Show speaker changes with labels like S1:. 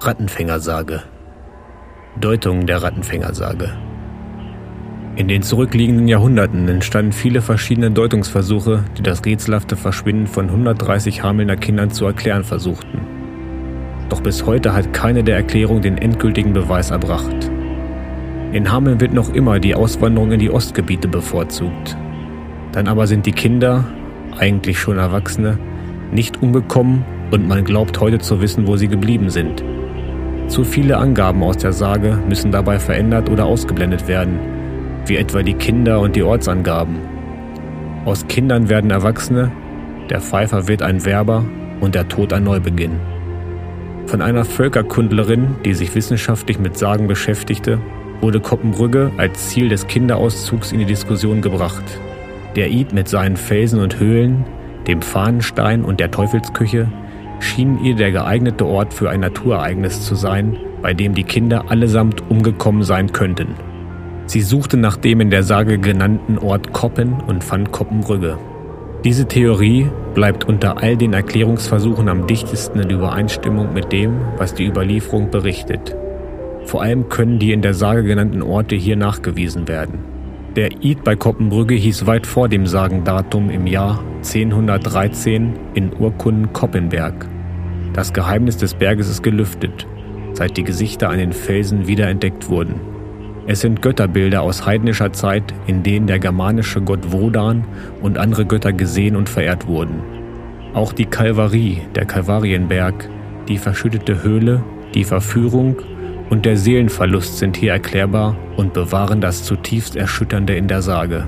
S1: Rattenfängersage. Deutung der Rattenfängersage. In den zurückliegenden Jahrhunderten entstanden viele verschiedene Deutungsversuche, die das rätselhafte Verschwinden von 130 Hamelner Kindern zu erklären versuchten. Doch bis heute hat keine der Erklärungen den endgültigen Beweis erbracht. In Hameln wird noch immer die Auswanderung in die Ostgebiete bevorzugt. Dann aber sind die Kinder, eigentlich schon Erwachsene, nicht umgekommen und man glaubt heute zu wissen, wo sie geblieben sind. Zu viele Angaben aus der Sage müssen dabei verändert oder ausgeblendet werden, wie etwa die Kinder- und die Ortsangaben. Aus Kindern werden Erwachsene, der Pfeifer wird ein Werber und der Tod ein Neubeginn. Von einer Völkerkundlerin, die sich wissenschaftlich mit Sagen beschäftigte, wurde Koppenbrügge als Ziel des Kinderauszugs in die Diskussion gebracht. Der Id mit seinen Felsen und Höhlen, dem Fahnenstein und der Teufelsküche schien ihr der geeignete Ort für ein Naturereignis zu sein, bei dem die Kinder allesamt umgekommen sein könnten. Sie suchte nach dem in der Sage genannten Ort Koppen und fand Koppenbrügge. Diese Theorie bleibt unter all den Erklärungsversuchen am dichtesten in Übereinstimmung mit dem, was die Überlieferung berichtet. Vor allem können die in der Sage genannten Orte hier nachgewiesen werden. Der Id bei Koppenbrügge hieß weit vor dem Sagendatum im Jahr 1013 in Urkunden Koppenberg. Das Geheimnis des Berges ist gelüftet, seit die Gesichter an den Felsen wiederentdeckt wurden. Es sind Götterbilder aus heidnischer Zeit, in denen der germanische Gott Wodan und andere Götter gesehen und verehrt wurden. Auch die Kalvarie, der Kalvarienberg, die verschüttete Höhle, die Verführung und der Seelenverlust sind hier erklärbar und bewahren das zutiefst Erschütternde in der Sage.